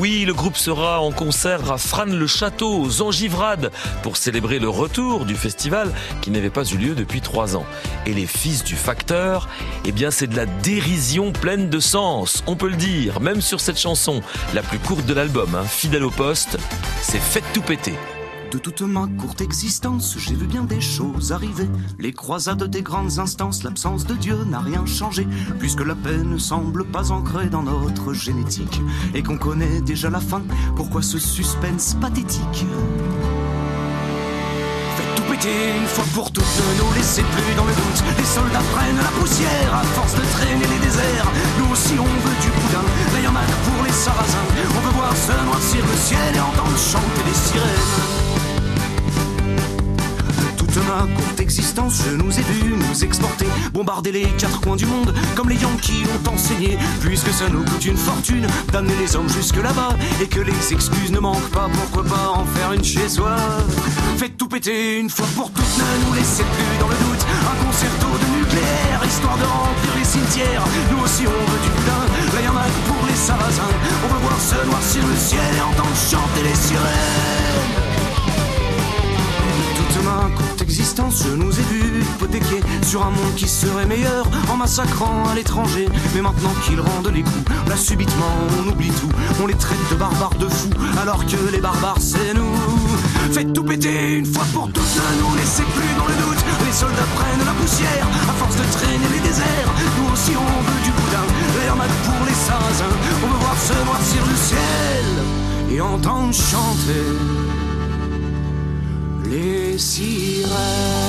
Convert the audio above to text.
Oui, le groupe sera en concert à Frane-le-Château, aux Angivrades, pour célébrer le retour du festival qui n'avait pas eu lieu depuis trois ans. Et les fils du facteur, eh bien c'est de la dérision pleine de sens, on peut le dire, même sur cette chanson, la plus courte de l'album, hein, fidèle au poste, c'est Faites tout péter. De toute ma courte existence, j'ai vu bien des choses arriver. Les croisades des grandes instances, l'absence de Dieu n'a rien changé, puisque la paix ne semble pas ancrée dans notre génétique, et qu'on connaît déjà la fin. Pourquoi ce suspense pathétique? Faites tout péter une fois pour toutes, ne nous laissez plus dans le doute. Les soldats prennent la poussière à force de traîner les déserts. Nous aussi on veut du boudin, y'en a pour les sarrasins. On veut voir se noircir le ciel et entendre chanter les sirènes existence, je nous ai vus nous exporter, bombarder les quatre coins du monde, comme les Yankees l'ont enseigné, puisque ça nous coûte une fortune d'amener les hommes jusque là-bas, et que les excuses ne manquent pas, pourquoi pas en faire une chez soi? Faites tout péter une fois pour toutes, ne nous laissez plus dans le doute, un concerto de nucléaire, histoire de remplir les cimetières, nous aussi on veut du boudin, là y'en a pour les sarrasins, on veut voir se noircir le ciel et entendre chanter les sirènes je nous ai vus hypothéquer sur un monde qui serait meilleur en massacrant à l'étranger. Mais maintenant qu'ils rendent les coups, là subitement on oublie tout. On les traite de barbares de fous, alors que les barbares c'est nous. Faites tout péter une fois pour toutes, ne nous laissez plus dans le doute. Les soldats prennent la poussière à force de traîner les déserts. Nous aussi on veut du boudin, l'air mat pour les sarrasins. On veut voir se noircir le ciel et entendre chanter les sirènes.